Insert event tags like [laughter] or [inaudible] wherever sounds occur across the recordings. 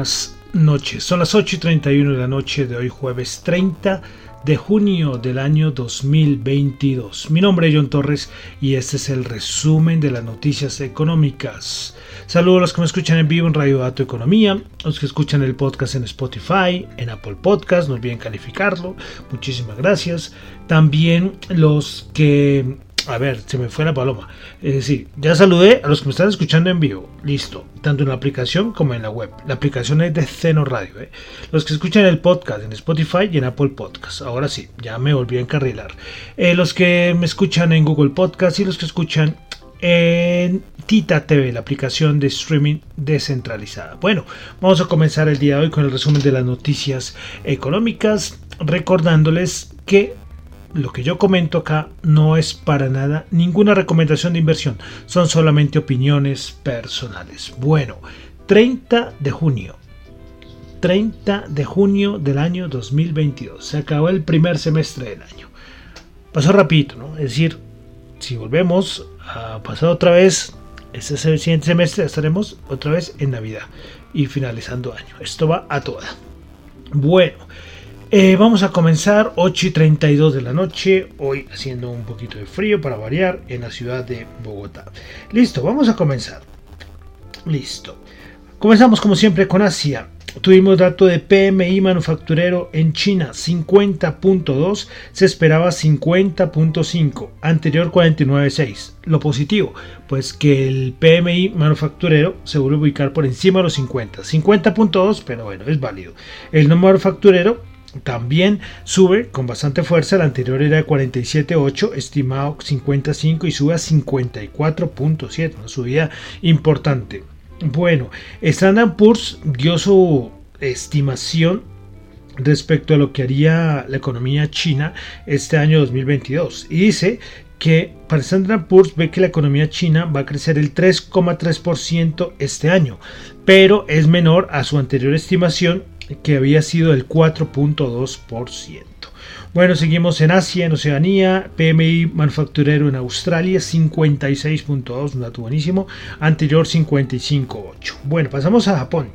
Buenas noches. Son las 8 y 31 de la noche de hoy, jueves 30 de junio del año 2022. Mi nombre es John Torres y este es el resumen de las noticias económicas. Saludos a los que me escuchan en vivo en Radio Dato Economía, los que escuchan el podcast en Spotify, en Apple Podcast, no olviden calificarlo. Muchísimas gracias. También los que a ver, se me fue la paloma. Es decir, ya saludé a los que me están escuchando en vivo. Listo. Tanto en la aplicación como en la web. La aplicación es de Ceno Radio. ¿eh? Los que escuchan el podcast en Spotify y en Apple Podcast. Ahora sí, ya me volví a encarrilar. Eh, los que me escuchan en Google Podcast y los que escuchan en Tita TV, la aplicación de streaming descentralizada. Bueno, vamos a comenzar el día de hoy con el resumen de las noticias económicas, recordándoles que lo que yo comento acá no es para nada ninguna recomendación de inversión, son solamente opiniones personales. Bueno, 30 de junio. 30 de junio del año 2022. Se acabó el primer semestre del año. Pasó rapidito, ¿no? Es decir, si volvemos a pasar otra vez, este siguiente semestre estaremos otra vez en Navidad y finalizando año. Esto va a toda. Bueno, eh, vamos a comenzar 8 y 32 de la noche, hoy haciendo un poquito de frío para variar en la ciudad de Bogotá. Listo, vamos a comenzar. Listo. Comenzamos como siempre con Asia. Tuvimos dato de PMI manufacturero en China 50.2, se esperaba 50.5, anterior 49.6. Lo positivo, pues que el PMI manufacturero se vuelve a ubicar por encima de los 50. 50.2, pero bueno, es válido. El no manufacturero también sube con bastante fuerza, el anterior era de 47.8, estimado 55 y sube a 54.7, una subida importante. Bueno, Standard Poor's dio su estimación respecto a lo que haría la economía china este año 2022 y dice que para Standard Poor's ve que la economía china va a crecer el 3,3% este año, pero es menor a su anterior estimación que había sido el 4.2%. Bueno, seguimos en Asia, en Oceanía, PMI manufacturero en Australia 56.2, un dato buenísimo, anterior 55.8. Bueno, pasamos a Japón.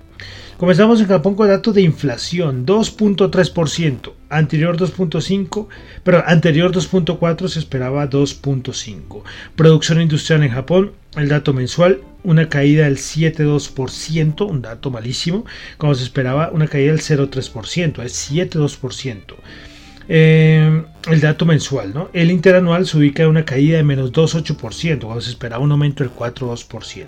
Comenzamos en Japón con datos de inflación, 2.3%, anterior 2.5, pero anterior 2.4 se esperaba 2.5. Producción industrial en Japón, el dato mensual, una caída del 7.2%, un dato malísimo, como se esperaba, una caída del 0.3%, es 7.2%. Eh, el dato mensual, ¿no? El interanual se ubica en una caída de menos 2,8%, cuando se esperaba un aumento del 4,2%.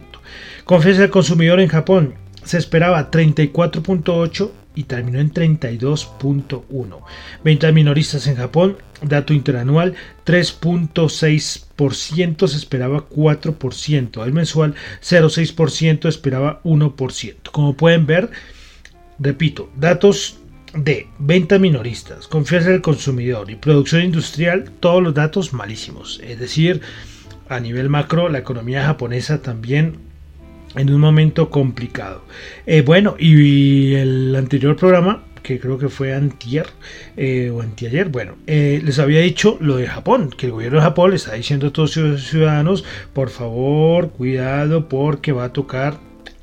Confianza del consumidor en Japón, se esperaba 34.8 y terminó en 32.1. Ventas minoristas en Japón, dato interanual 3.6%, se esperaba 4%. El mensual 0.6%, esperaba 1%. Como pueden ver, repito, datos de ventas minoristas, confianza del consumidor y producción industrial, todos los datos malísimos. Es decir, a nivel macro, la economía japonesa también en un momento complicado. Eh, bueno, y el anterior programa, que creo que fue antier eh, o antiayer, bueno, eh, les había dicho lo de Japón, que el gobierno de Japón le está diciendo a todos sus ciudadanos, por favor, cuidado porque va a tocar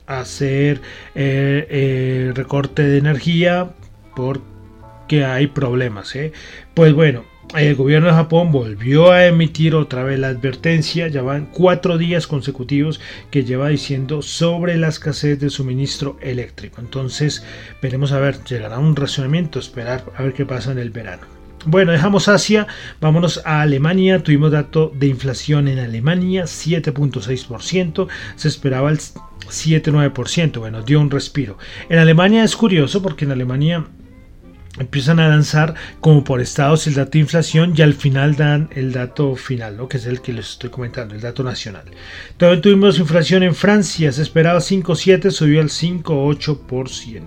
hacer recorte de energía porque hay problemas. Pues bueno, el gobierno de Japón volvió a emitir otra vez la advertencia, ya van cuatro días consecutivos que lleva diciendo sobre la escasez de suministro eléctrico. Entonces veremos a ver, llegará un racionamiento, esperar a ver qué pasa en el verano. Bueno, dejamos Asia, vámonos a Alemania. Tuvimos dato de inflación en Alemania, 7.6%, se esperaba el 7.9%, bueno, dio un respiro. En Alemania es curioso porque en Alemania empiezan a lanzar como por estados el dato de inflación y al final dan el dato final, ¿no? que es el que les estoy comentando, el dato nacional. También tuvimos inflación en Francia, se esperaba 5,7, subió al 5,8%.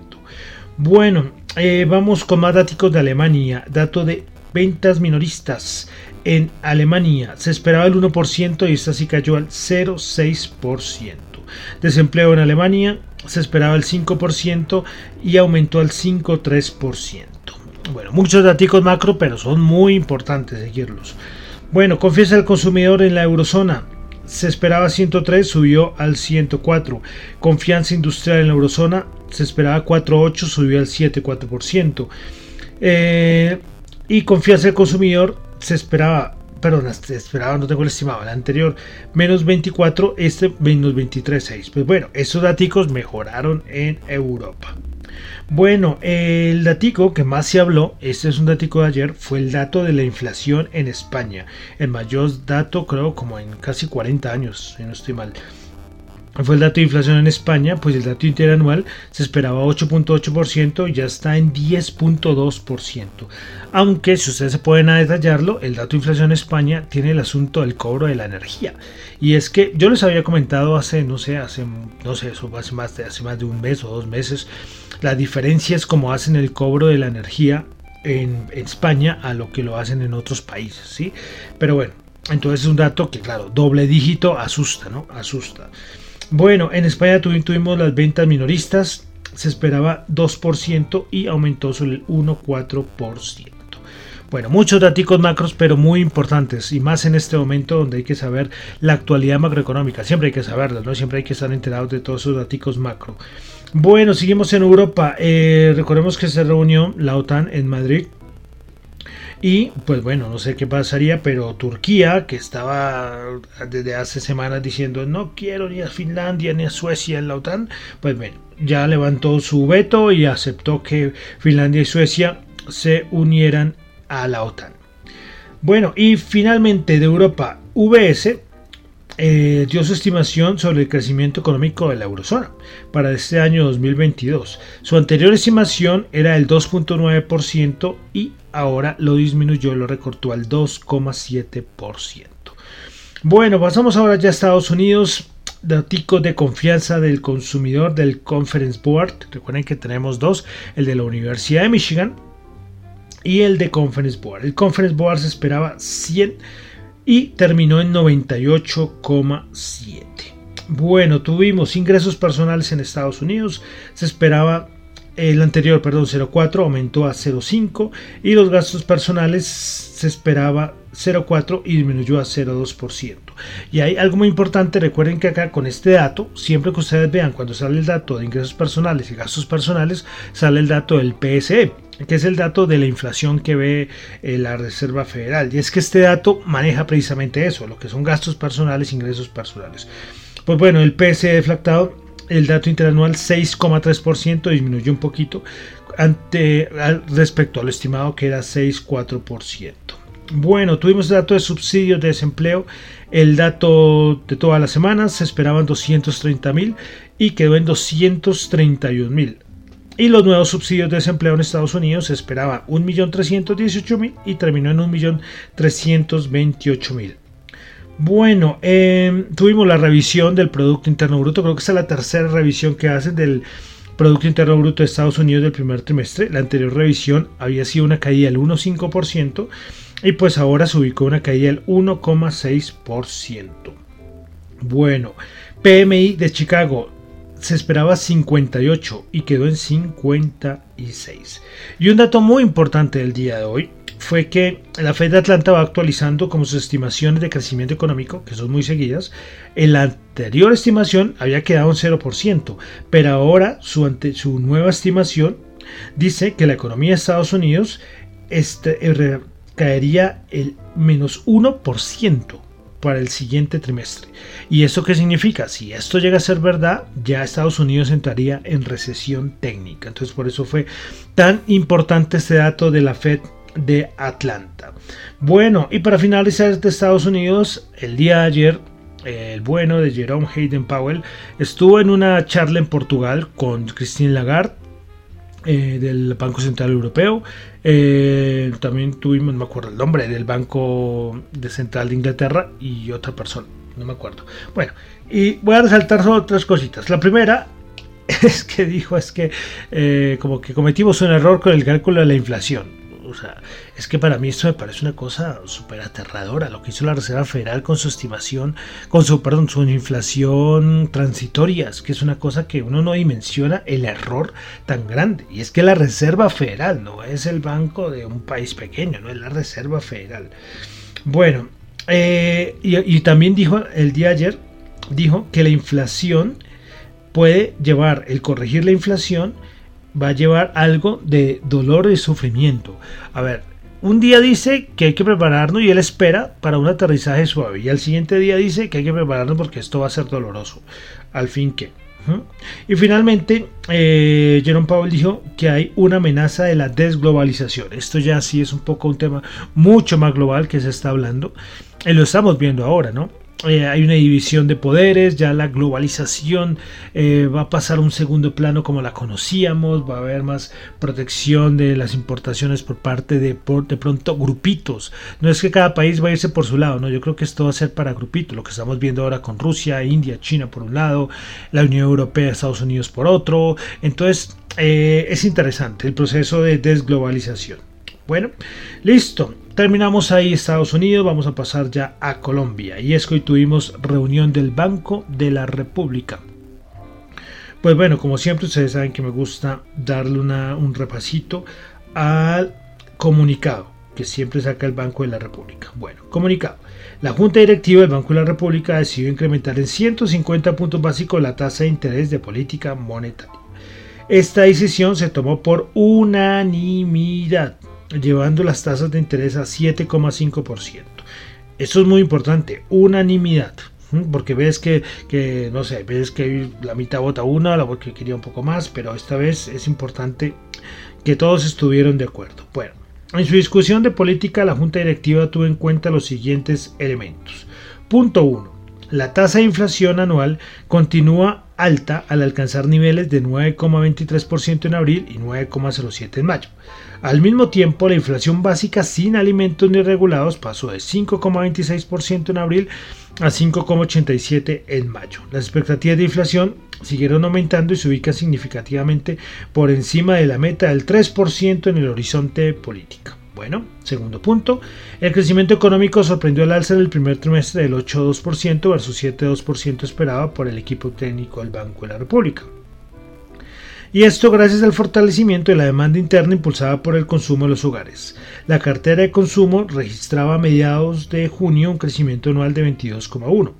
Bueno, eh, vamos con más datos de Alemania, dato de ventas minoristas en Alemania, se esperaba el 1% y esta sí cayó al 0,6%. Desempleo en Alemania se esperaba el 5% y aumentó al 5,3%. Bueno, muchos datos macro, pero son muy importantes seguirlos. Bueno, confianza del consumidor en la eurozona. Se esperaba 103, subió al 104. Confianza industrial en la eurozona. Se esperaba 4,8, subió al 7,4%. Eh, y confianza del consumidor se esperaba, perdón, esperaba, no tengo el estimado, el anterior menos 24, este menos 23,6. Pues bueno, esos datos mejoraron en Europa. Bueno, el datico que más se habló, este es un datico de ayer, fue el dato de la inflación en España. El mayor dato creo como en casi 40 años, si no estoy mal fue el dato de inflación en España, pues el dato interanual se esperaba 8.8% y ya está en 10.2%. Aunque si ustedes se pueden detallarlo, el dato de inflación en España tiene el asunto del cobro de la energía. Y es que yo les había comentado hace, no sé, hace, no sé, eso hace más de, hace más de un mes o dos meses, la diferencia es cómo hacen el cobro de la energía en, España a lo que lo hacen en otros países, ¿sí? Pero bueno, entonces es un dato que, claro, doble dígito asusta, ¿no? Asusta. Bueno, en España tuvimos las ventas minoristas, se esperaba 2% y aumentó sobre el 1,4%. Bueno, muchos datos macros, pero muy importantes, y más en este momento donde hay que saber la actualidad macroeconómica. Siempre hay que saberlo, ¿no? Siempre hay que estar enterados de todos esos datos macro. Bueno, seguimos en Europa. Eh, recordemos que se reunió la OTAN en Madrid y pues bueno, no sé qué pasaría, pero Turquía, que estaba desde hace semanas diciendo no quiero ni a Finlandia ni a Suecia en la OTAN, pues bueno, ya levantó su veto y aceptó que Finlandia y Suecia se unieran a la OTAN. Bueno, y finalmente de Europa, VS eh, dio su estimación sobre el crecimiento económico de la eurozona para este año 2022. Su anterior estimación era el 2.9% y ahora lo disminuyó, lo recortó al 2,7%. Bueno, pasamos ahora ya a Estados Unidos. Datos de confianza del consumidor del Conference Board. Recuerden que tenemos dos, el de la Universidad de Michigan y el de Conference Board. El Conference Board se esperaba 100 y terminó en 98,7. Bueno, tuvimos ingresos personales en Estados Unidos, se esperaba el anterior, perdón, 0,4 aumentó a 0,5 y los gastos personales se esperaba 0,4 y disminuyó a 0,2%. Y hay algo muy importante, recuerden que acá con este dato, siempre que ustedes vean cuando sale el dato de ingresos personales y gastos personales, sale el dato del PSE que es el dato de la inflación que ve eh, la Reserva Federal. Y es que este dato maneja precisamente eso, lo que son gastos personales, ingresos personales. Pues bueno, el PSE deflactado, el dato interanual 6,3% disminuyó un poquito ante, respecto a lo estimado que era 6,4%. Bueno, tuvimos el dato de subsidios de desempleo, el dato de todas las semanas, se esperaban 230 mil y quedó en 231 mil. Y los nuevos subsidios de desempleo en Estados Unidos se esperaba 1.318.000 y terminó en 1.328.000. Bueno, em, tuvimos la revisión del Producto Interno Bruto, creo que es la tercera revisión que hacen del Producto Interno Bruto de Estados Unidos del primer trimestre. La anterior revisión había sido una caída del 1,5% y pues ahora se ubicó una caída del 1,6%. Bueno, PMI de Chicago se esperaba 58 y quedó en 56. Y un dato muy importante del día de hoy fue que la Fed de Atlanta va actualizando como sus estimaciones de crecimiento económico, que son muy seguidas. En la anterior estimación había quedado en 0%, pero ahora su, nueva estimación dice que la economía de Estados Unidos este, eh, caería el menos 1% para el siguiente trimestre. ¿Y eso qué significa? Si esto llega a ser verdad, ya Estados Unidos entraría en recesión técnica. Entonces por eso fue tan importante este dato de la Fed de Atlanta. Bueno, y para finalizar de Estados Unidos, el día de ayer el bueno de Jerome Hayden Powell estuvo en una charla en Portugal con Christine Lagarde eh, del Banco Central Europeo. Eh, también tuvimos, no me acuerdo el nombre, del Banco de Central de Inglaterra y otra persona, no me acuerdo. Bueno, y voy a resaltar solo otras cositas. La primera [laughs] es que dijo es que eh, como que cometimos un error con el cálculo de la inflación. O sea, es que para mí esto me parece una cosa súper aterradora. Lo que hizo la Reserva Federal con su estimación, con su, perdón, su inflación transitoria, que es una cosa que uno no dimensiona el error tan grande. Y es que la Reserva Federal no es el banco de un país pequeño, no es la Reserva Federal. Bueno, eh, y, y también dijo el día ayer, dijo que la inflación puede llevar, el corregir la inflación, va a llevar algo de dolor y sufrimiento. A ver, un día dice que hay que prepararnos y él espera para un aterrizaje suave. Y al siguiente día dice que hay que prepararnos porque esto va a ser doloroso. Al fin que. Y finalmente, eh, Jerome Powell dijo que hay una amenaza de la desglobalización. Esto ya sí es un poco un tema mucho más global que se está hablando. Y lo estamos viendo ahora, ¿no? Eh, hay una división de poderes, ya la globalización eh, va a pasar a un segundo plano como la conocíamos, va a haber más protección de las importaciones por parte de, de pronto grupitos. No es que cada país va a irse por su lado, no, yo creo que esto va a ser para grupitos, lo que estamos viendo ahora con Rusia, India, China por un lado, la Unión Europea, Estados Unidos por otro. Entonces eh, es interesante el proceso de desglobalización. Bueno, listo. Terminamos ahí Estados Unidos, vamos a pasar ya a Colombia. Y es que hoy tuvimos reunión del Banco de la República. Pues bueno, como siempre ustedes saben que me gusta darle un repasito al comunicado que siempre saca el Banco de la República. Bueno, comunicado. La Junta Directiva del Banco de la República decidió incrementar en 150 puntos básicos la tasa de interés de política monetaria. Esta decisión se tomó por unanimidad llevando las tasas de interés a 7,5%. Esto es muy importante, unanimidad. Porque ves que, no sé, ves que la mitad vota una, la porque quería un poco más, pero esta vez es importante que todos estuvieron de acuerdo. Bueno, en su discusión de política, la Junta Directiva tuvo en cuenta los siguientes elementos. Punto 1. La tasa de inflación anual continúa alta al alcanzar niveles de 9,23% en abril y 9,07% en mayo. Al mismo tiempo, la inflación básica sin alimentos ni regulados pasó de 5,26% en abril a 5,87% en mayo. Las expectativas de inflación siguieron aumentando y se ubican significativamente por encima de la meta del 3% en el horizonte político. Bueno, segundo punto, el crecimiento económico sorprendió al alza en el primer trimestre del 8,2% versus 7,2% esperado por el equipo técnico del Banco de la República y esto gracias al fortalecimiento de la demanda interna impulsada por el consumo de los hogares. La cartera de consumo registraba a mediados de junio un crecimiento anual de 22,1%.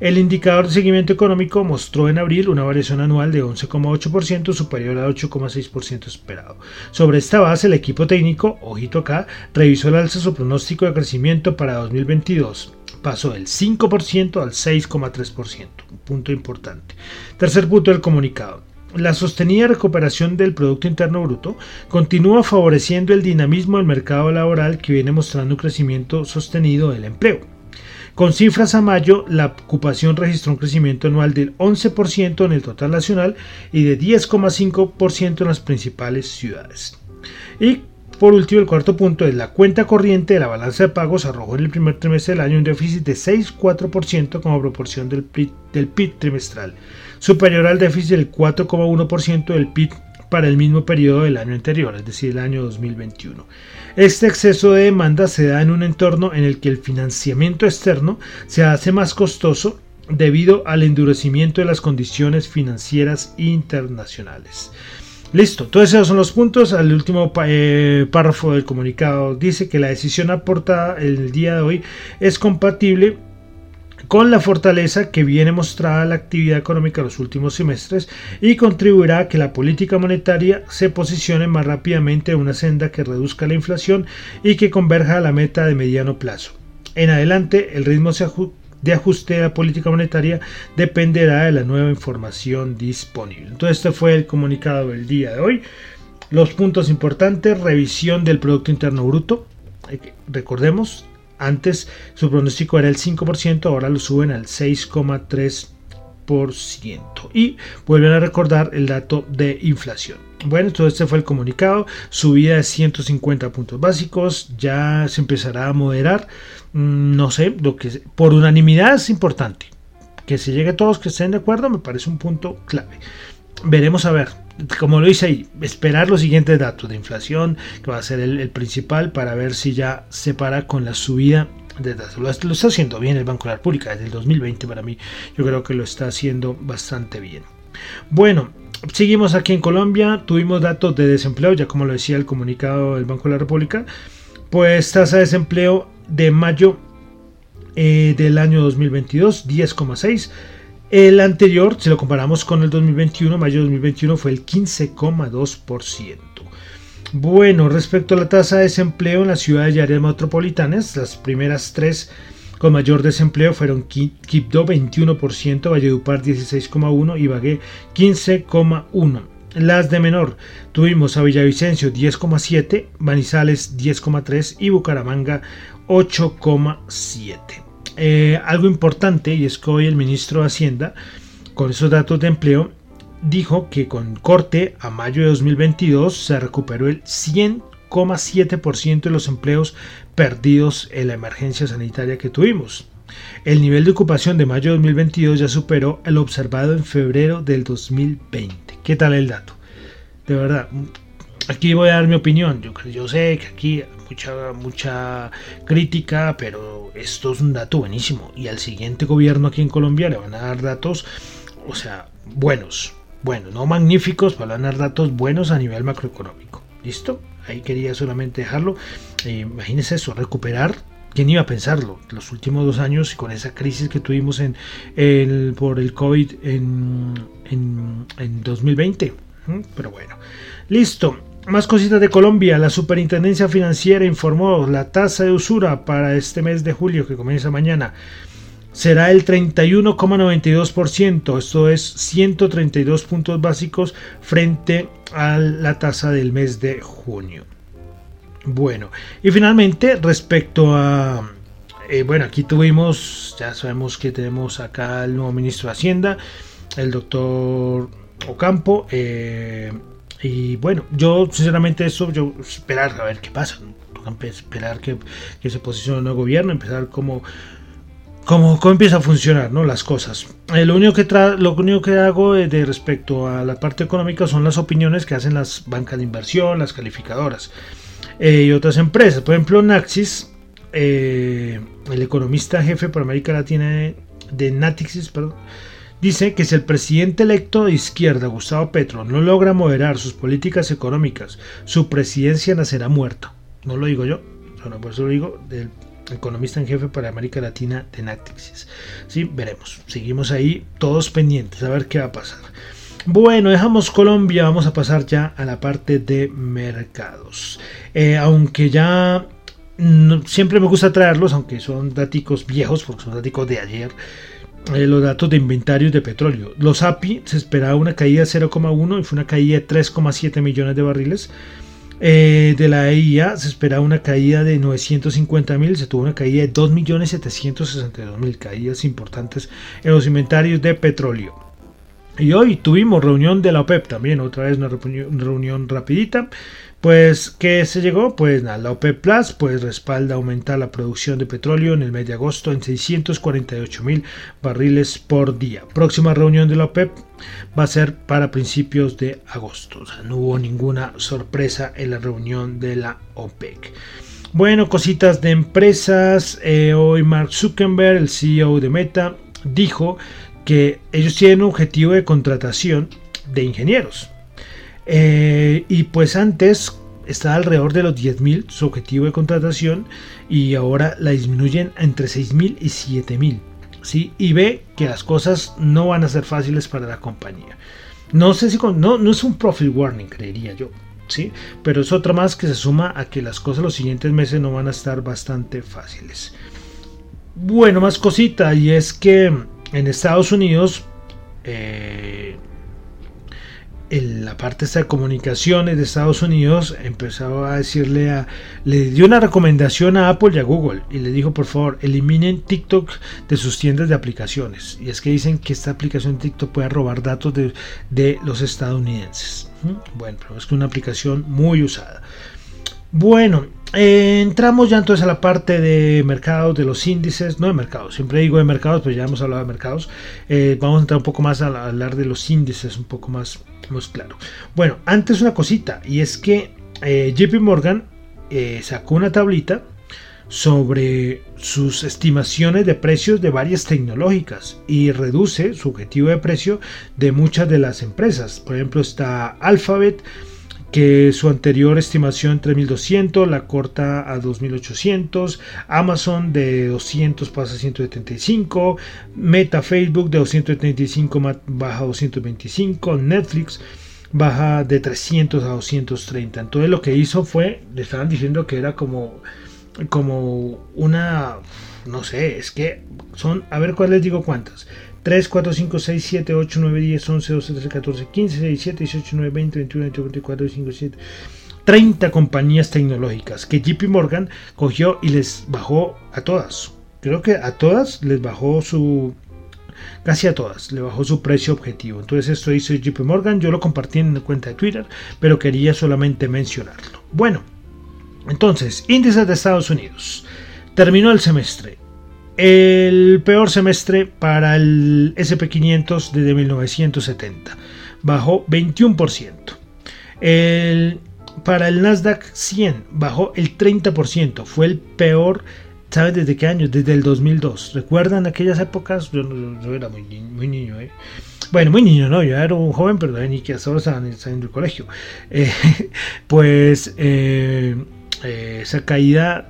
El indicador de seguimiento económico mostró en abril una variación anual de 11,8% superior al 8,6% esperado. Sobre esta base, el equipo técnico, ojito acá, revisó el alza su pronóstico de crecimiento para 2022 pasó del 5% al 6,3%, un punto importante. Tercer punto del comunicado la sostenida recuperación del Producto Interno Bruto continúa favoreciendo el dinamismo del mercado laboral que viene mostrando un crecimiento sostenido del empleo. Con cifras a mayo, la ocupación registró un crecimiento anual del 11% en el total nacional y de 10,5% en las principales ciudades. Y por último, el cuarto punto es la cuenta corriente de la balanza de pagos arrojó en el primer trimestre del año un déficit de 6,4% como proporción del del PIB trimestral superior al déficit del 4,1% del PIB para el mismo periodo del año anterior, es decir, el año 2021. Este exceso de demanda se da en un entorno en el que el financiamiento externo se hace más costoso debido al endurecimiento de las condiciones financieras internacionales. Listo, todos esos son los puntos. Al último eh, párrafo del comunicado dice que la decisión aportada el día de hoy es compatible con la fortaleza que viene mostrada la actividad económica en los últimos semestres y contribuirá a que la política monetaria se posicione más rápidamente en una senda que reduzca la inflación y que converja a la meta de mediano plazo. En adelante, el ritmo de ajuste de la política monetaria dependerá de la nueva información disponible. Entonces, este fue el comunicado del día de hoy. Los puntos importantes, revisión del Producto Interno Bruto. Recordemos, antes su pronóstico era el 5%, ahora lo suben al 6,3%. Y vuelven a recordar el dato de inflación. Bueno, todo este fue el comunicado. Subida de 150 puntos básicos. Ya se empezará a moderar. Mm, no sé, lo que por unanimidad es importante. Que se llegue a todos que estén de acuerdo me parece un punto clave. Veremos a ver, como lo hice ahí, esperar los siguientes datos de inflación, que va a ser el, principal, para ver si ya se para con la subida de datos. Lo, está haciendo bien el Banco de la República desde el 2020 para mí. Yo creo que lo está haciendo bastante bien. Bueno, seguimos aquí en Colombia. Tuvimos datos de desempleo, ya como lo decía el comunicado del Banco de la República. Pues tasa de desempleo de mayo eh, del año 2022, 10,6 el anterior, si lo comparamos con el 2021, mayo de 2021 fue el 15,2%. Bueno, respecto a la tasa de desempleo en las ciudades y áreas metropolitanas, las primeras tres con mayor desempleo fueron Quibdó 21%, Valledupar 16,1% y Bagué 15,1%. Las de menor tuvimos a Villavicencio 10,7, Manizales 10,3 y Bucaramanga 8,7. Eh, algo importante y es que hoy el ministro de Hacienda, con esos datos de empleo, dijo que con corte a mayo de 2022 se recuperó el 100,7% de los empleos perdidos en la emergencia sanitaria que tuvimos. El nivel de ocupación de mayo de 2022 ya superó el observado en febrero del 2020. ¿Qué tal el dato? De verdad, aquí voy a dar mi opinión. Yo, yo sé que aquí mucha, mucha crítica, pero esto es un dato buenísimo. Y al siguiente gobierno aquí en Colombia le van a dar datos, o sea, buenos. Bueno, no magníficos, pero van a dar datos buenos a nivel macroeconómico. ¿Listo? Ahí quería solamente dejarlo. Eh, imagínense eso, recuperar ¿Quién iba a pensarlo? Los últimos dos años y con esa crisis que tuvimos en, por el COVID en, en 2020. Pero bueno, listo. Más cositas de Colombia. La Superintendencia Financiera informó la tasa de usura para este mes de julio que comienza mañana será el 31,92%. Esto es 132 puntos básicos frente a la tasa del mes de junio. Bueno, y finalmente respecto a... Eh, bueno, aquí tuvimos, ya sabemos que tenemos acá el nuevo ministro de Hacienda, el doctor Ocampo. Eh, y bueno, yo sinceramente eso, yo esperar a ver qué pasa, esperar que, se posicione el gobierno, empezar como cómo, cómo empieza a funcionar ¿no? las cosas. Eh, lo, único que lo único que hago de, respecto a la parte económica son las opiniones que hacen las bancas de inversión, las calificadoras eh, y otras empresas. Por ejemplo, Naxis, eh, el economista jefe para América Latina de, de Natixis, perdón, dice que si el presidente electo de izquierda, Gustavo Petro, no logra moderar sus políticas económicas, su presidencia nacerá muerta. No lo digo yo, por eso lo digo del economista en jefe para América Latina de Natixis. Sí, veremos. Seguimos ahí todos pendientes a ver qué va a pasar. Bueno, dejamos Colombia, vamos a pasar ya a la parte de mercados. Eh, aunque ya siempre me gusta traerlos, aunque son datos viejos, porque son datos de ayer. Eh, los datos de inventarios de petróleo. Los API se esperaba una caída de 0,1 y fue una caída de 3,7 millones de barriles. Eh, de la EIA se esperaba una caída de 950 mil, se tuvo una caída de 2.762.000 caídas importantes en los inventarios de petróleo. Y hoy tuvimos reunión de la OPEP también, otra vez una reunión rapidita. Pues, ¿qué se llegó? Pues nada, la OPEP Plus pues respalda aumentar la producción de petróleo en el mes de agosto en 648 mil barriles por día. Próxima reunión de la OPEP va a ser para principios de agosto. O sea, no hubo ninguna sorpresa en la reunión de la OPEC. Bueno, cositas de empresas. Eh, hoy Mark Zuckerberg, el CEO de Meta, dijo que ellos tienen un objetivo de contratación de ingenieros eh, y pues antes estaba alrededor de los 10.000 su objetivo de contratación y ahora la disminuyen entre 6.000 y 7.000. ¿sí? Y ve que las cosas no van a ser fáciles para la compañía. No sé si no, no es un profit warning, creería yo. ¿sí? Pero es otra más que se suma a que las cosas los siguientes meses no van a estar bastante fáciles. Bueno, más cosita, y es que en Estados Unidos eh, la parte de comunicaciones de Estados Unidos empezó a decirle a le dio una recomendación a Apple y a Google y le dijo por favor eliminen TikTok de sus tiendas de aplicaciones y es que dicen que esta aplicación TikTok puede robar datos de, de los estadounidenses. Bueno pero es que una aplicación muy usada. Bueno eh, entramos ya entonces a la parte de mercados, de los índices, no de mercados, siempre digo de mercados, pero ya hemos hablado de mercados. Eh, vamos a entrar un poco más a, hablar de los índices, un poco más, claro. Bueno, antes una cosita, y es que eh, JP Morgan sacó una tablita sobre sus estimaciones de precios de varias tecnológicas y reduce su objetivo de precio de muchas de las empresas. Por ejemplo, está Alphabet que su anterior estimación 3200 la corta a 2800, Amazon de 200 pasa a 175, Meta Facebook de 235 baja a 225, Netflix baja de 300 a 230. Entonces lo que hizo fue, le estaban diciendo que era como como una no sé, es que son, a ver cuál les digo cuántas. 3, 4, 5, 6, 7, 8, 9, 10, 11, 12, 13, 14, 15, 16, 17, 18, 19, 20, 21, 22, 24, 25, 27. 30 compañías tecnológicas que JP Morgan cogió y les bajó a todas. Creo que a todas les bajó su. Casi a todas le bajó su precio objetivo. Entonces, esto hizo JP Morgan. Yo lo compartí en la cuenta de Twitter, pero quería solamente mencionarlo. Bueno, entonces, índices de Estados Unidos. Terminó el semestre. El peor semestre para el SP500 desde 1970. Bajó 21%. El, para el Nasdaq 100 bajó el 30%. Fue el peor, ¿sabes desde qué año? Desde el 2002. ¿Recuerdan aquellas épocas? Yo, era muy, niño, ¿eh? Bueno, muy niño, no, yo era un joven, pero ni que hasta ahora saliendo del colegio. [laughs] Eh, pues eh, esa caída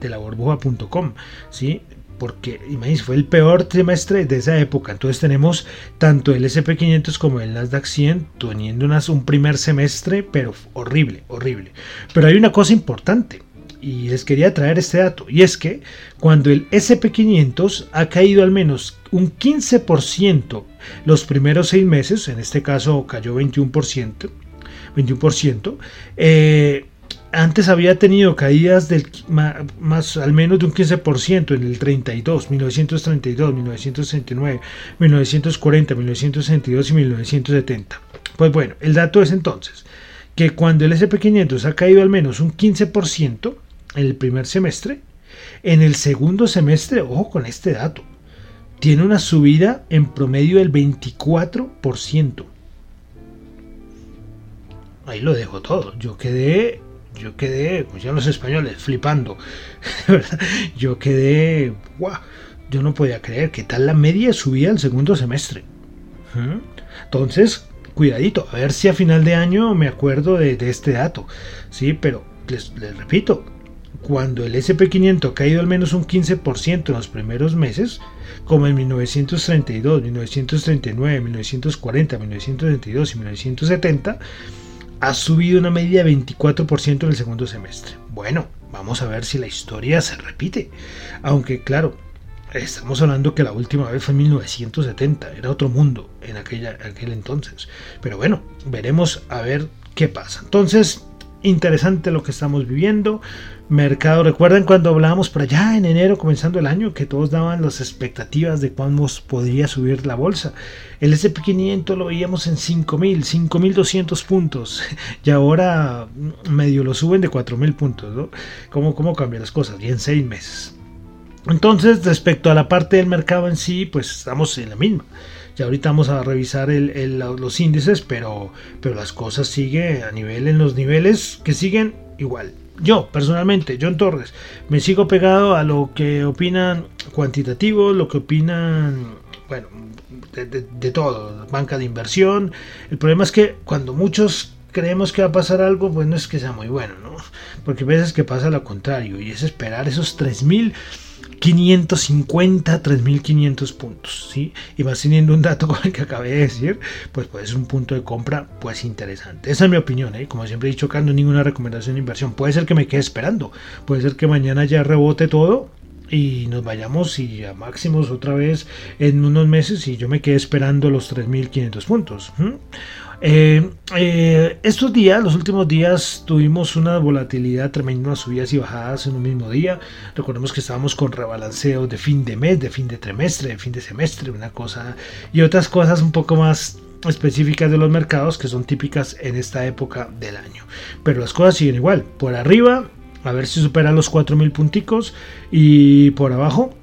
de la burbuja.com, ¿sí? Porque imagínense, fue el peor trimestre de esa época. Entonces tenemos tanto el SP500 como el Nasdaq 100 teniendo un primer semestre, pero horrible, horrible. Pero hay una cosa importante. Y les quería traer este dato, y es que cuando el SP500 ha caído al menos un 15% los primeros seis meses, en este caso cayó 21%, 21%, eh, antes había tenido caídas del más, al menos de un 15% en el 32, 1932, 1969, 1940, 1962 y 1970. Pues bueno, el dato es entonces que cuando el SP500 ha caído al menos un 15% en el primer semestre, en el segundo semestre, ojo con este dato, tiene una subida en promedio del 24%. Ahí lo dejo todo. Yo quedé yo quedé, como ya los españoles, flipando. [laughs] yo quedé, ¡guau! Yo no podía creer que tal la media subía al segundo semestre. ¿Mm? Entonces, cuidadito, a ver si a final de año me acuerdo de, este dato. Sí, pero les, les repito, cuando el SP500 ha caído al menos un 15% en los primeros meses, como en 1932, 1939, 1940, 1932 y 1970, ha subido una media de 24% en el segundo semestre. Bueno, vamos a ver si la historia se repite. Aunque claro, estamos hablando que la última vez fue en 1970, era otro mundo en aquella, aquel entonces. Pero bueno, veremos a ver qué pasa. Entonces, interesante lo que estamos viviendo. Mercado, recuerden cuando hablábamos por allá en enero, comenzando el año, que todos daban las expectativas de cuándo podría subir la bolsa. El SP500 lo veíamos en 5.000, 5.200 puntos. [laughs] Y ahora medio lo suben de 4.000 puntos. ¿no? ¿Cómo, ¿Cómo cambian las cosas? Y en seis meses. Entonces, respecto a la parte del mercado en sí, pues estamos en la misma. Ya ahorita vamos a revisar los índices, pero, pero las cosas siguen a nivel, en los niveles que siguen igual. Yo, personalmente, John Torres, me sigo pegado a lo que opinan cuantitativos, lo que opinan, bueno, de, todo, banca de inversión. El problema es que cuando muchos creemos que va a pasar algo, pues no es que sea muy bueno, ¿no? Porque a veces que pasa lo contrario, y es esperar esos 3000 550, 3500 puntos, ¿sí? Y vas teniendo un dato [laughs] como el que acabé de decir, pues puede ser un punto de compra pues interesante. Esa es mi opinión, ¿eh? Como siempre he dicho acá, no ninguna recomendación de inversión. Puede ser que me quede esperando, puede ser que mañana ya rebote todo y nos vayamos y a máximos otra vez en unos meses y yo me quedé esperando los 3500 puntos. Eh, eh, estos días, los últimos días, tuvimos una volatilidad tremenda, subidas y bajadas en un mismo día. Recordemos que estábamos con rebalanceo de fin de mes, de fin de trimestre, de fin de semestre, una cosa y otras cosas un poco más específicas de los mercados que son típicas en esta época del año. Pero las cosas siguen igual. Por arriba, a ver si supera los 4.000 punticos y por abajo,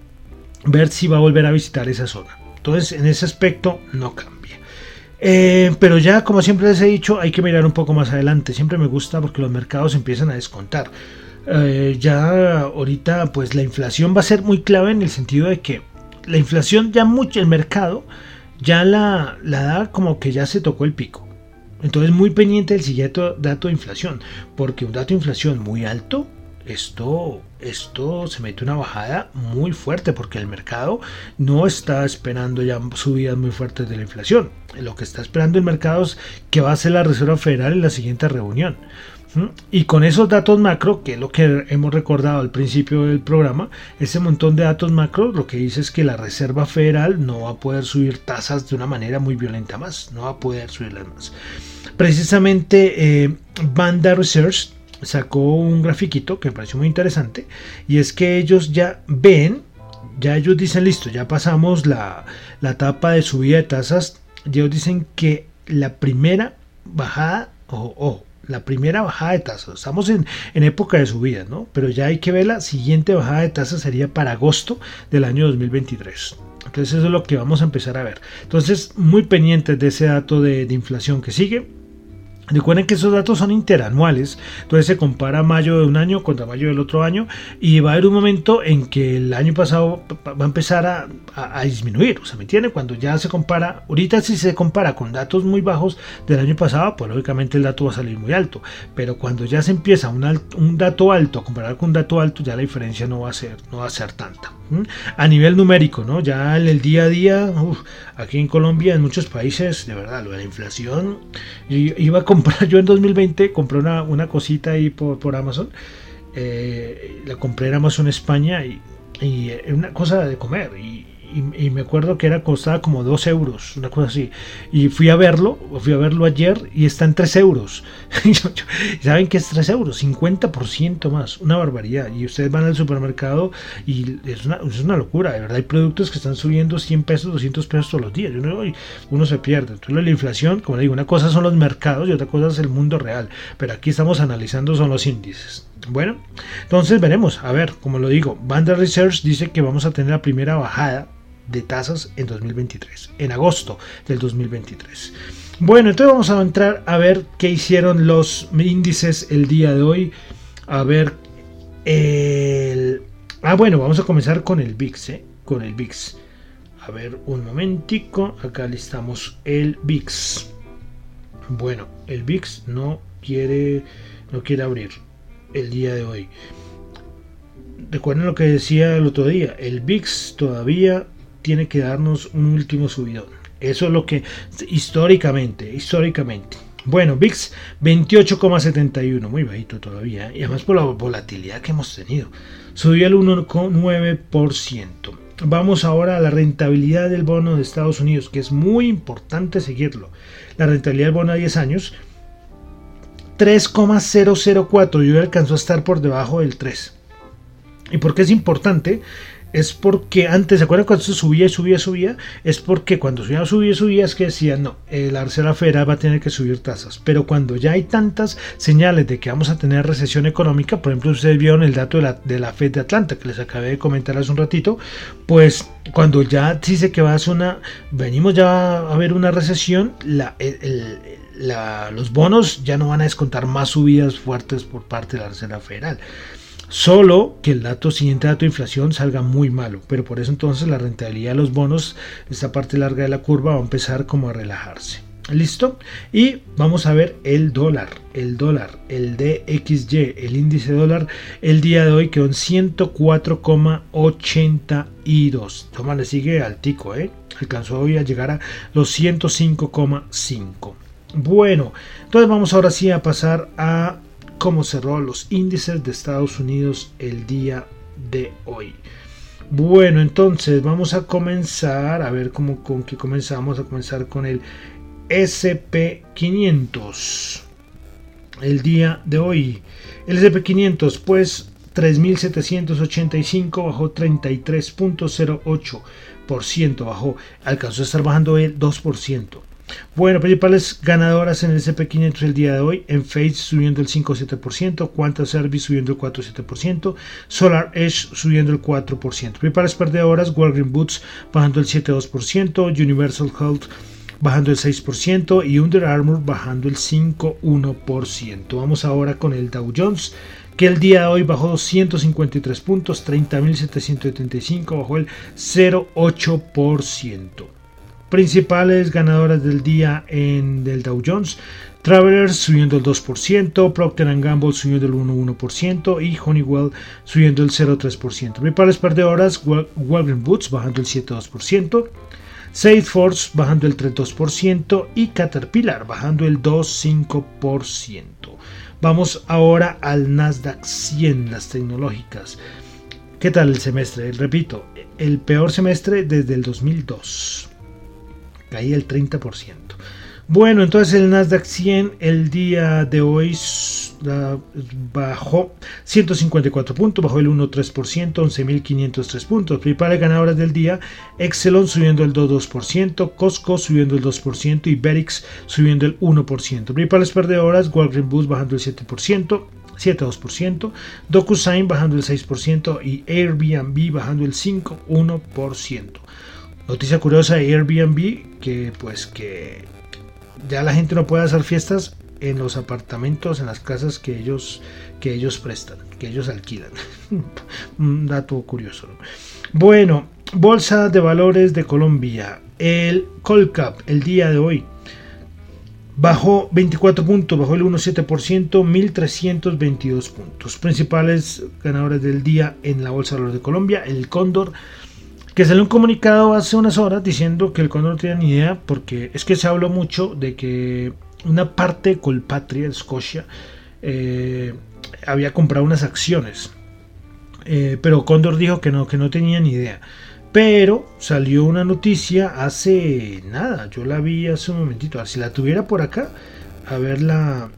ver si va a volver a visitar esa zona. Entonces, en ese aspecto no cambia. Eh, pero ya, como siempre les he dicho, hay que mirar un poco más adelante. Siempre me gusta porque los mercados empiezan a descontar. Eh, ya ahorita, pues la inflación va a ser muy clave en el sentido de que la inflación ya mucho, el mercado ya la, la da como que ya se tocó el pico. Entonces muy pendiente del siguiente dato de inflación, porque un dato de inflación muy alto, esto, esto se mete una bajada muy fuerte, porque el mercado no está esperando ya subidas muy fuertes de la inflación. Lo que está esperando el mercado es que va a hacer la Reserva Federal en la siguiente reunión. Y con esos datos macro, que es lo que hemos recordado al principio del programa, ese montón de datos macro lo que dice es que la Reserva Federal no va a poder subir tasas de una manera muy violenta más, no va a poder subirlas más. Precisamente eh, Banda Research sacó un grafiquito que me pareció muy interesante y es que ellos ya ven, ya ellos dicen listo, ya pasamos la, la etapa de subida de tasas, ellos dicen que la primera bajada, ojo la primera bajada de tasas. Estamos en, época de subida, ¿no? Pero ya hay que ver la siguiente bajada de tasas sería para agosto del año 2023. Entonces eso es lo que vamos a empezar a ver. Entonces muy pendientes de ese dato de inflación que sigue Recuerden que esos datos son interanuales, entonces se compara mayo de un año contra mayo del otro año y va a haber un momento en que el año pasado va a empezar a, disminuir, o sea, ¿me entienden? Cuando ya se compara, ahorita si se compara con datos muy bajos del año pasado, pues lógicamente el dato va a salir muy alto, pero cuando ya se empieza un, un dato alto a comparar con un dato alto, ya la diferencia no va a ser, no va a ser tanta. A nivel numérico, ¿no? Ya en el día a día, aquí en Colombia, en muchos países, de verdad, lo de la inflación, iba a comprar, [laughs] yo en 2020 compré una, una cosita ahí por, por Amazon, eh, la compré en Amazon España y, y una cosa de comer. Y y, me acuerdo que era costaba como 2 euros, una cosa así. Y fui a verlo, fui a verlo ayer y está en 3 euros. [laughs] ¿Saben qué es 3 euros? 50% más, una barbaridad. Y ustedes van al supermercado y es una, es una locura, de verdad. Hay productos que están subiendo 100 pesos, 200 pesos todos los días. Uno, se pierde. Entonces la inflación, como digo, una cosa son los mercados y otra cosa es el mundo real. Pero aquí estamos analizando son los índices. Bueno, entonces veremos. A ver, como lo digo, Banda Research dice que vamos a tener la primera bajada de tasas en 2023, en agosto del 2023. Bueno, entonces vamos a entrar a ver qué hicieron los índices el día de hoy. A ver el... Ah, bueno, vamos a comenzar con el VIX, ¿eh? Con el VIX. A ver, un momentico. Acá listamos el VIX. Bueno, el VIX no quiere, no quiere abrir el día de hoy. Recuerden lo que decía el otro día. El VIX todavía tiene que darnos un último subidón. Eso es lo que históricamente, históricamente. Bueno, VIX 28,71, muy bajito todavía, y además por la volatilidad que hemos tenido. Subió al 1,9%. Vamos ahora a la rentabilidad del bono de Estados Unidos, que es muy importante seguirlo. La rentabilidad del bono a 10 años, 3,004, y hoy alcanzó a estar por debajo del 3. ¿Y por qué es importante? Es porque antes, ¿se acuerdan cuando se subía y subía y subía? Es porque cuando subía, subía subía es que decían, no, la Reserva Federal va a tener que subir tasas. Pero cuando ya hay tantas señales de que vamos a tener recesión económica, por ejemplo, ustedes vieron el dato de la, de la Fed de Atlanta, que les acabé de comentar hace un ratito, pues cuando ya dice que va a ser una, venimos ya a ver una recesión, los bonos ya no van a descontar más subidas fuertes por parte de la Reserva Federal. Solo que el dato siguiente dato de inflación salga muy malo, pero por eso entonces la rentabilidad de los bonos, esta parte larga de la curva va a empezar como a relajarse. ¿Listo? Y vamos a ver el dólar, el dólar, el DXY, el índice dólar, el día de hoy quedó en 104,82. Toma, le sigue al tico, ¿eh? Alcanzó hoy a llegar a los 105,5. Bueno, entonces vamos ahora sí a pasar a cómo cerró los índices de Estados Unidos el día de hoy. Bueno, entonces vamos a comenzar a ver cómo con qué comenzamos a comenzar con el SP500. El día de hoy, el SP500 pues 3.785 bajó 33.08%, bajó, alcanzó a estar bajando el 2%. Bueno, principales ganadoras en el SP500 el día de hoy, en Face subiendo el 5,7%, Quanta Service subiendo el 4,7%, Solar Edge subiendo el 4%. Principales perdedoras, Walgreens Boots bajando el 7,2%, Universal Health bajando el 6% y Under Armour bajando el 5,1%. Vamos ahora con el Dow Jones que el día de hoy bajó 253 puntos, 30.775, bajó el 0,8% principales ganadoras del día en del Dow Jones. Travelers subiendo el 2%, Procter Gamble subiendo el 1,1% y Honeywell subiendo el 0,3%. Principales perdedoras, Walgreens Boots bajando el 7,2%, Salesforce bajando el 3,2% y Caterpillar bajando el 2,5%. Vamos ahora al Nasdaq 100, las tecnológicas. ¿Qué tal el semestre? Repito, el peor semestre desde el 2002 caía el 30%. Bueno, entonces el Nasdaq 100 el día de hoy bajó 154 puntos, bajó el 1,3%, 11.503 puntos. Principales ganadoras del día, Excelon subiendo el 2,2%, Costco subiendo el 2% y Berix subiendo el 1%. Principales perdedoras, Walgreens Boost bajando el 7%. 7,2%, DocuSign bajando el 6% y Airbnb bajando el 5,1%. Noticia curiosa de Airbnb que pues que ya la gente no puede hacer fiestas en los apartamentos, en las casas que ellos que ellos prestan, que ellos alquilan. [laughs] Un dato curioso. Bueno, Bolsa de Valores de Colombia. El Colcap el día de hoy bajó 24 puntos, bajó el 1,7%, 1.322 puntos. Principales ganadores del día en la Bolsa de Valores de Colombia, el Cóndor que salió un comunicado hace unas horas diciendo que el Cóndor no tenía ni idea, porque es que se habló mucho de que una parte de Colpatria, Escocia, eh, había comprado unas acciones. Eh, pero Cóndor dijo que no, que no tenía ni idea. Pero salió una noticia hace nada, yo la vi hace un momentito, si la tuviera por acá, a verla,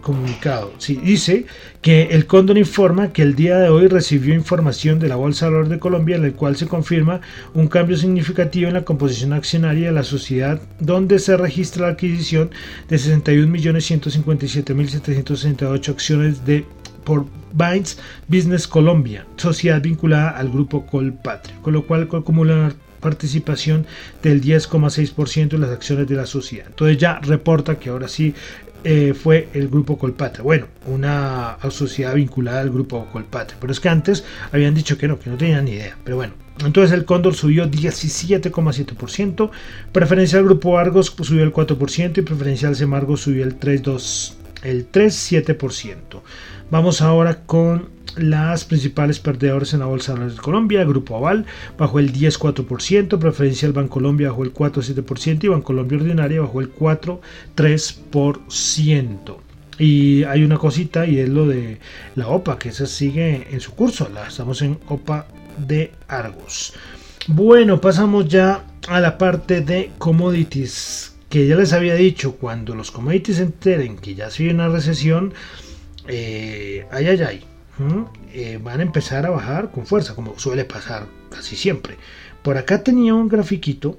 comunicado. Sí, dice que el Cóndor informa que el día de hoy recibió información de la Bolsa de Valores de Colombia en el cual se confirma un cambio significativo en la composición accionaria de la sociedad donde se registra la adquisición de 61.157.768 acciones de por Binds Business Colombia, sociedad vinculada al grupo Colpatria, con lo cual acumula una participación del 10,6% en las acciones de la sociedad. Entonces ya reporta que ahora sí eh, fue el grupo Colpatria. Bueno, una sociedad vinculada al grupo Colpatria. Pero es que antes habían dicho que no, que no tenían ni idea. Pero bueno, entonces el Cóndor subió 17,7%. Preferencial Grupo Argos subió el 4% y preferencial Semargo subió el 3,2%. El 3,7%. Vamos ahora con las principales perdedores en la Bolsa de Colombia, Grupo Aval bajó el 10,4%, Preferencial Bancolombia bajó el 4,7% y Bancolombia Ordinaria bajó el 4,3%. Y hay una cosita y es lo de la OPA, que esa sigue en su curso, la estamos en OPA de Argos. Bueno, pasamos ya a la parte de commodities, que ya les había dicho, cuando los commodities se enteren que ya sigue una recesión, eh, ay, ay, ay, eh, van a empezar a bajar con fuerza, como suele pasar casi siempre. Por acá tenía un grafiquito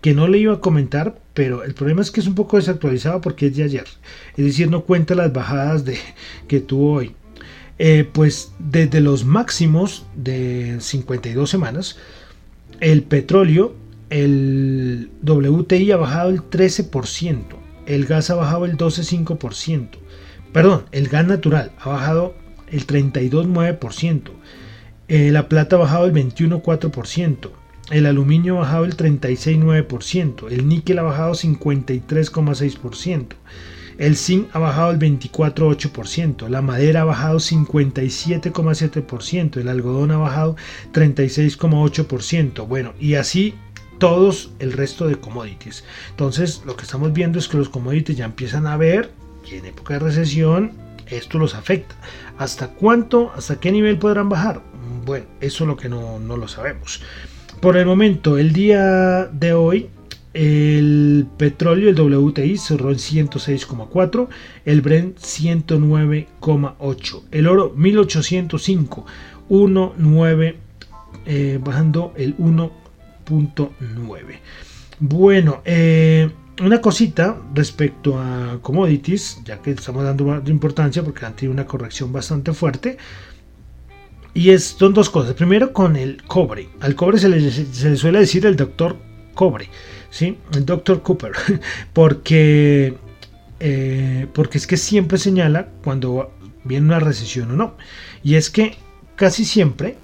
que no le iba a comentar, pero el problema es que es un poco desactualizado porque es de ayer. Es decir, no cuenta las bajadas de, que tuvo hoy. Eh, pues desde los máximos de 52 semanas, el petróleo, el WTI ha bajado el 13%, el gas ha bajado el 12,5%, perdón, el gas natural ha bajado el 32,9%. Eh, la plata ha bajado el 21,4%. El aluminio ha bajado el 36,9%. El níquel ha bajado 53,6%. El zinc ha bajado el 24,8%. La madera ha bajado 57,7%. El algodón ha bajado 36,8%. Bueno, y así todos el resto de commodities. Entonces, lo que estamos viendo es que los commodities ya empiezan a ver que en época de recesión esto los afecta. ¿Hasta cuánto, hasta qué nivel podrán bajar? Bueno, eso es lo que no, lo sabemos. Por el momento, el día de hoy, El petróleo, el WTI, cerró en 106,4, el Brent 109,8, el oro 1805, 1,9, eh, bajando el 1.9. Bueno, eh, una cosita respecto a commodities, ya que estamos dando importancia porque han tenido una corrección bastante fuerte. Y es, son dos cosas. Primero con el cobre. Al cobre se le, suele decir el doctor cobre. ¿sí? El Dr. Cooper, [laughs] porque, eh, porque es que siempre señala cuando viene una recesión o no. Y es que casi siempre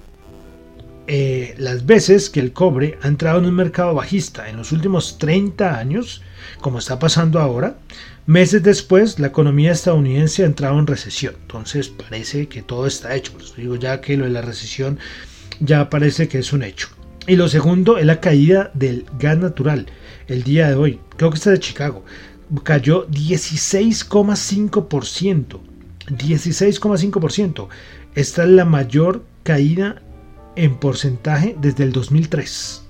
eh, las veces que el cobre ha entrado en un mercado bajista en los últimos 30 años, como está pasando ahora, meses después la economía estadounidense ha entrado en recesión. Entonces parece que todo está hecho. digo ya que lo de la recesión ya parece que es un hecho. Y lo segundo es la caída del gas natural el día de hoy. Creo que está de Chicago. Cayó 16,5%. 16,5%. Esta es la mayor caída en porcentaje desde el 2003.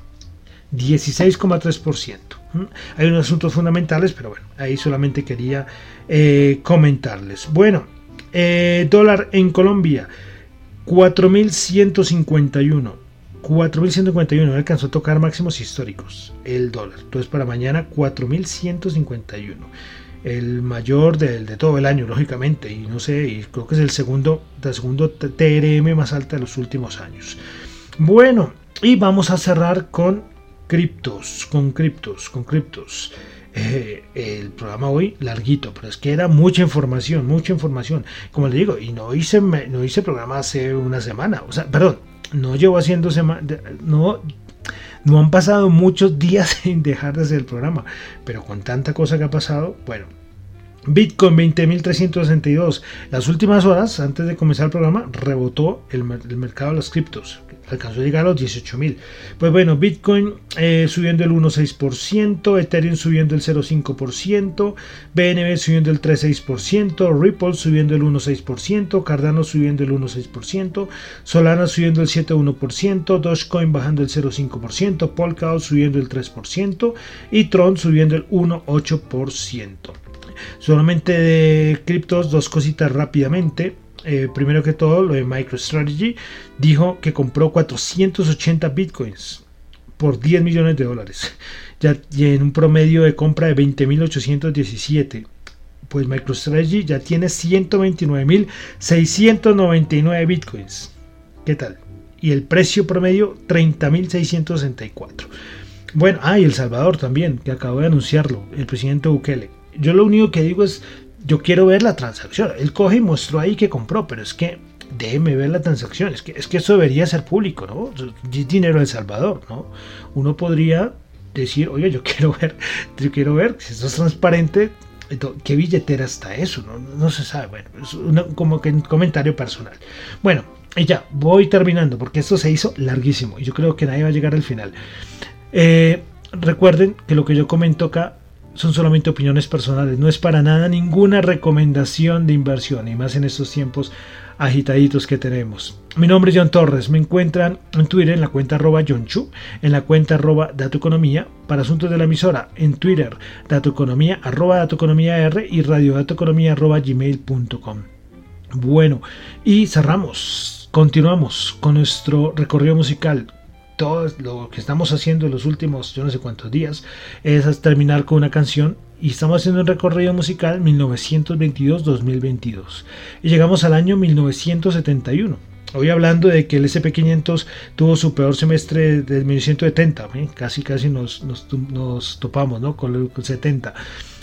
16,3%. Hay unos asuntos fundamentales, pero bueno, ahí solamente quería eh, comentarles. Bueno, eh, dólar en Colombia, 4.151. 4.151 alcanzó a tocar máximos históricos el dólar. Entonces para mañana 4.151. El mayor de, de, todo el año, lógicamente. Y no sé, y creo que es el segundo, el segundo TRM más alta de los últimos años. Bueno, y vamos a cerrar con criptos, con criptos, con criptos. Eh, el programa hoy larguito, pero es que era mucha información, mucha información. Como le digo, y no hice, no hice programa hace una semana, o sea, perdón, no llevo haciendo no, no han pasado muchos [laughs] días sin dejar de hacer el programa, pero con tanta cosa que ha pasado, bueno, Bitcoin 20.362. Las últimas horas, antes de comenzar el programa, rebotó el, mercado de los criptos. Alcanzó a llegar a los 18.000. Pues bueno, Bitcoin eh, subiendo el 1,6%, Ethereum subiendo el 0,5%, BNB subiendo el 3,6%, Ripple subiendo el 1,6%, Cardano subiendo el 1,6%, Solana subiendo el 7,1%, Dogecoin bajando el 0,5%, Polkadot subiendo el 3% y Tron subiendo el 1,8%. Solamente de criptos, dos cositas rápidamente. Eh, primero que todo, lo de MicroStrategy dijo que compró 480 bitcoins por 10 millones de dólares. Ya en un promedio de compra de 20.817. Pues MicroStrategy ya tiene 129.699 bitcoins. ¿Qué tal? Y el precio promedio 30.664. Bueno, ah, y El Salvador también, que acabo de anunciarlo, el presidente Bukele yo lo único que digo es, yo quiero ver la transacción. Él coge y mostró ahí que compró, pero es que déjeme ver la transacción. Es que, es que eso debería ser público, ¿no? Es dinero de Salvador, ¿no? Uno podría decir, oye, yo [laughs] quiero ver, yo quiero ver, si eso es transparente, ¿qué billetera está eso? No, no se sabe. Bueno, es como que un comentario personal. Bueno, y ya, voy terminando, porque esto se hizo larguísimo y yo creo que nadie va a llegar al final. Eh, recuerden que lo que yo comento acá son solamente opiniones personales, no es para nada ninguna recomendación de inversión, y más en estos tiempos agitaditos que tenemos. Mi nombre es John Torres, me encuentran en Twitter en la cuenta arroba Chu, en la cuenta arroba Economía, para asuntos de la emisora, en Twitter, Economía, arroba Economía R y Radio Economía arroba gmail.com. Bueno, y cerramos, continuamos con nuestro recorrido musical todo lo que estamos haciendo en los últimos yo no sé cuántos días es terminar con una canción y estamos haciendo un recorrido musical 1922-2022 y llegamos al año 1971 hoy hablando de que el SP500 tuvo su peor semestre de 1970 ¿eh? casi casi nos, topamos con el 70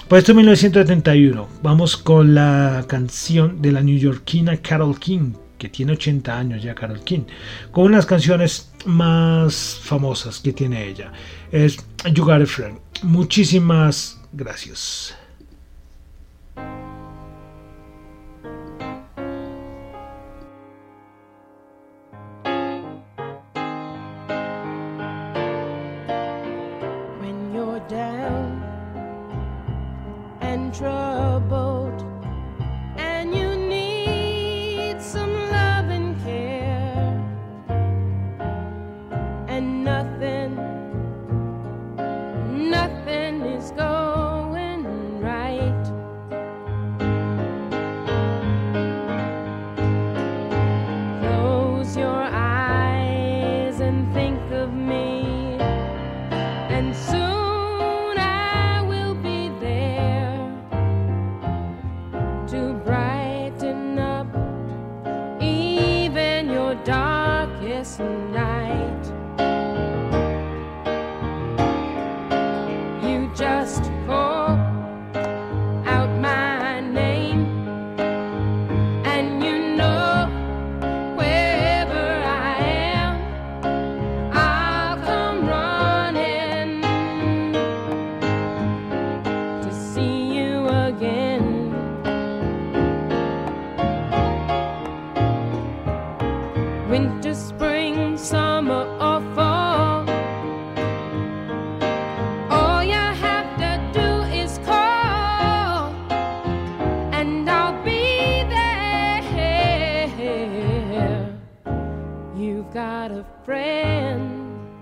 pues esto es 1971 vamos con la canción de la neoyorquina Carol King que tiene 80 años ya Carol King, con unas canciones más famosas que tiene ella. Es You Got a Friend. Muchísimas gracias.